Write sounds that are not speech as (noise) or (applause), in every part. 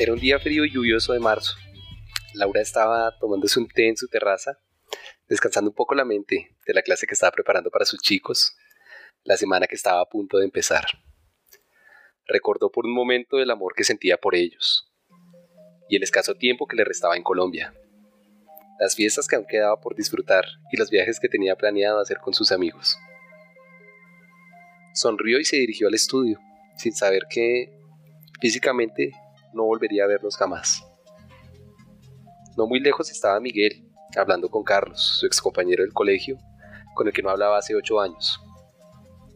Era un día frío y lluvioso de marzo. Laura estaba tomándose un té en su terraza, descansando un poco la mente de la clase que estaba preparando para sus chicos, la semana que estaba a punto de empezar. Recordó por un momento el amor que sentía por ellos y el escaso tiempo que le restaba en Colombia, las fiestas que aún quedaba por disfrutar y los viajes que tenía planeado hacer con sus amigos. Sonrió y se dirigió al estudio, sin saber que físicamente no volvería a verlos jamás. No muy lejos estaba Miguel, hablando con Carlos, su ex compañero del colegio, con el que no hablaba hace ocho años.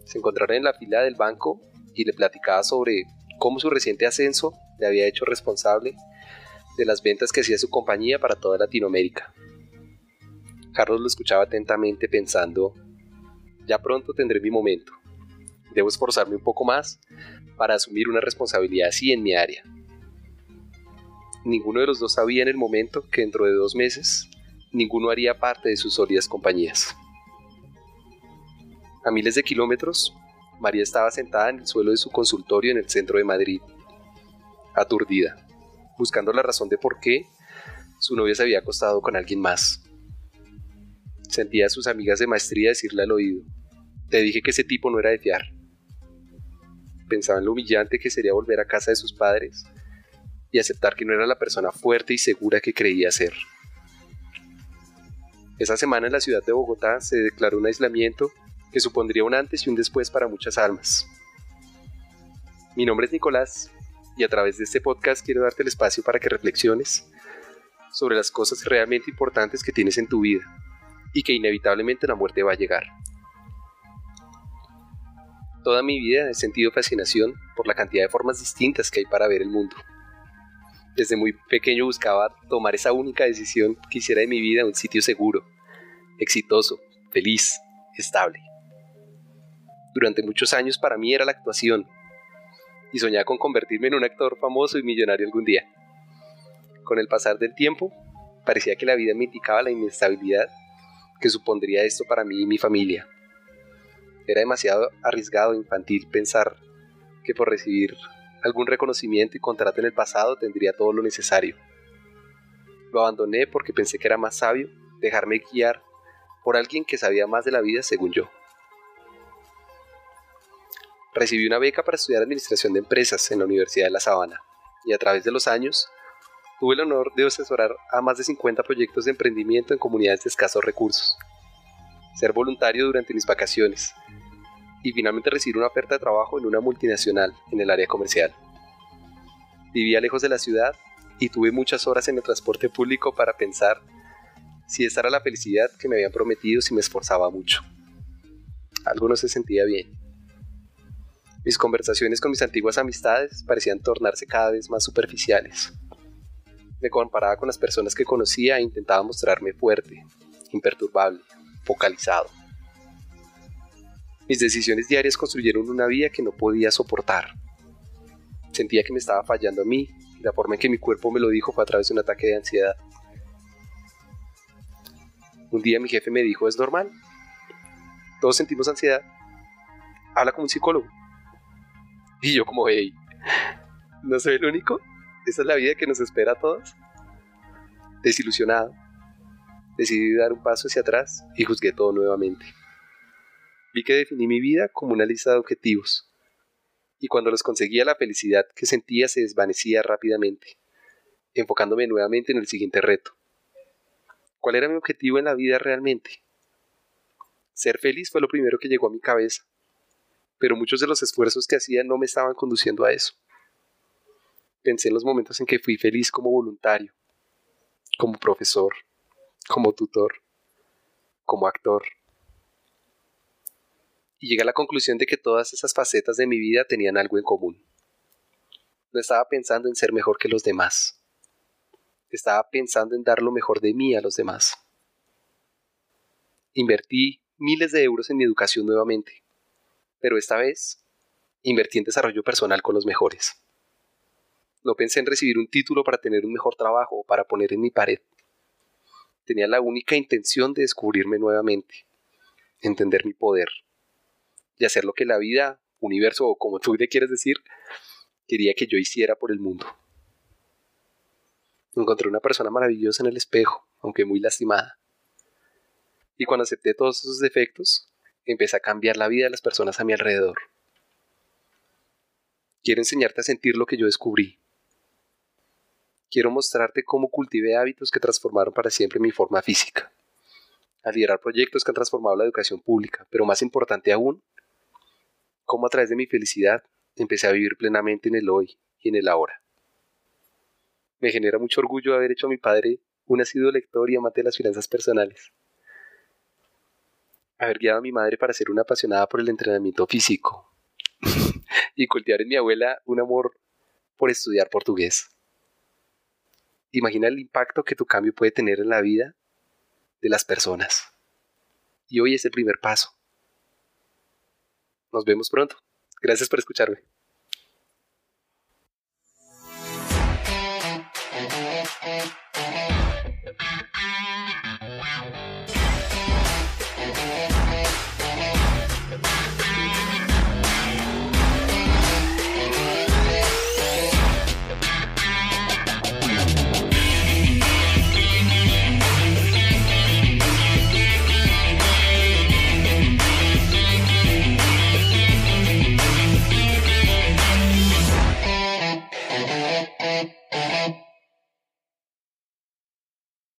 Se encontraron en la fila del banco y le platicaba sobre cómo su reciente ascenso le había hecho responsable de las ventas que hacía su compañía para toda Latinoamérica. Carlos lo escuchaba atentamente pensando, ya pronto tendré mi momento. Debo esforzarme un poco más para asumir una responsabilidad así en mi área. Ninguno de los dos sabía en el momento que dentro de dos meses ninguno haría parte de sus sólidas compañías. A miles de kilómetros, María estaba sentada en el suelo de su consultorio en el centro de Madrid, aturdida, buscando la razón de por qué su novia se había acostado con alguien más. Sentía a sus amigas de maestría decirle al oído, te dije que ese tipo no era de fiar. Pensaba en lo humillante que sería volver a casa de sus padres y aceptar que no era la persona fuerte y segura que creía ser. Esa semana en la ciudad de Bogotá se declaró un aislamiento que supondría un antes y un después para muchas almas. Mi nombre es Nicolás y a través de este podcast quiero darte el espacio para que reflexiones sobre las cosas realmente importantes que tienes en tu vida y que inevitablemente la muerte va a llegar. Toda mi vida he sentido fascinación por la cantidad de formas distintas que hay para ver el mundo desde muy pequeño buscaba tomar esa única decisión que hiciera de mi vida un sitio seguro, exitoso, feliz, estable. Durante muchos años para mí era la actuación y soñaba con convertirme en un actor famoso y millonario algún día. Con el pasar del tiempo, parecía que la vida me indicaba la inestabilidad que supondría esto para mí y mi familia. Era demasiado arriesgado e infantil pensar que por recibir algún reconocimiento y contrato en el pasado tendría todo lo necesario. Lo abandoné porque pensé que era más sabio dejarme guiar por alguien que sabía más de la vida según yo. Recibí una beca para estudiar Administración de Empresas en la Universidad de La Sabana y a través de los años tuve el honor de asesorar a más de 50 proyectos de emprendimiento en comunidades de escasos recursos, ser voluntario durante mis vacaciones y finalmente recibir una oferta de trabajo en una multinacional en el área comercial. Vivía lejos de la ciudad y tuve muchas horas en el transporte público para pensar si esta era la felicidad que me habían prometido si me esforzaba mucho. Algo no se sentía bien. Mis conversaciones con mis antiguas amistades parecían tornarse cada vez más superficiales. Me comparaba con las personas que conocía e intentaba mostrarme fuerte, imperturbable, focalizado. Mis decisiones diarias construyeron una vida que no podía soportar. Sentía que me estaba fallando a mí y la forma en que mi cuerpo me lo dijo fue a través de un ataque de ansiedad. Un día mi jefe me dijo, es normal. Todos sentimos ansiedad. Habla con un psicólogo. Y yo como, hey, ¿no soy el único? ¿Esa es la vida que nos espera a todos? Desilusionado, decidí dar un paso hacia atrás y juzgué todo nuevamente. Vi que definí mi vida como una lista de objetivos, y cuando los conseguía la felicidad que sentía se desvanecía rápidamente, enfocándome nuevamente en el siguiente reto. ¿Cuál era mi objetivo en la vida realmente? Ser feliz fue lo primero que llegó a mi cabeza, pero muchos de los esfuerzos que hacía no me estaban conduciendo a eso. Pensé en los momentos en que fui feliz como voluntario, como profesor, como tutor, como actor y llegué a la conclusión de que todas esas facetas de mi vida tenían algo en común. No estaba pensando en ser mejor que los demás. Estaba pensando en dar lo mejor de mí a los demás. Invertí miles de euros en mi educación nuevamente, pero esta vez invertí en desarrollo personal con los mejores. No pensé en recibir un título para tener un mejor trabajo o para poner en mi pared. Tenía la única intención de descubrirme nuevamente, entender mi poder, y hacer lo que la vida, universo o como tú le quieres decir, quería que yo hiciera por el mundo. Encontré una persona maravillosa en el espejo, aunque muy lastimada. Y cuando acepté todos esos defectos, empecé a cambiar la vida de las personas a mi alrededor. Quiero enseñarte a sentir lo que yo descubrí. Quiero mostrarte cómo cultivé hábitos que transformaron para siempre mi forma física. A liderar proyectos que han transformado la educación pública, pero más importante aún, cómo a través de mi felicidad empecé a vivir plenamente en el hoy y en el ahora. Me genera mucho orgullo haber hecho a mi padre un asiduo lector y amante de las finanzas personales. Haber guiado a mi madre para ser una apasionada por el entrenamiento físico. (laughs) y cultivar en mi abuela un amor por estudiar portugués. Imagina el impacto que tu cambio puede tener en la vida de las personas. Y hoy es el primer paso. Nos vemos pronto. Gracias por escucharme.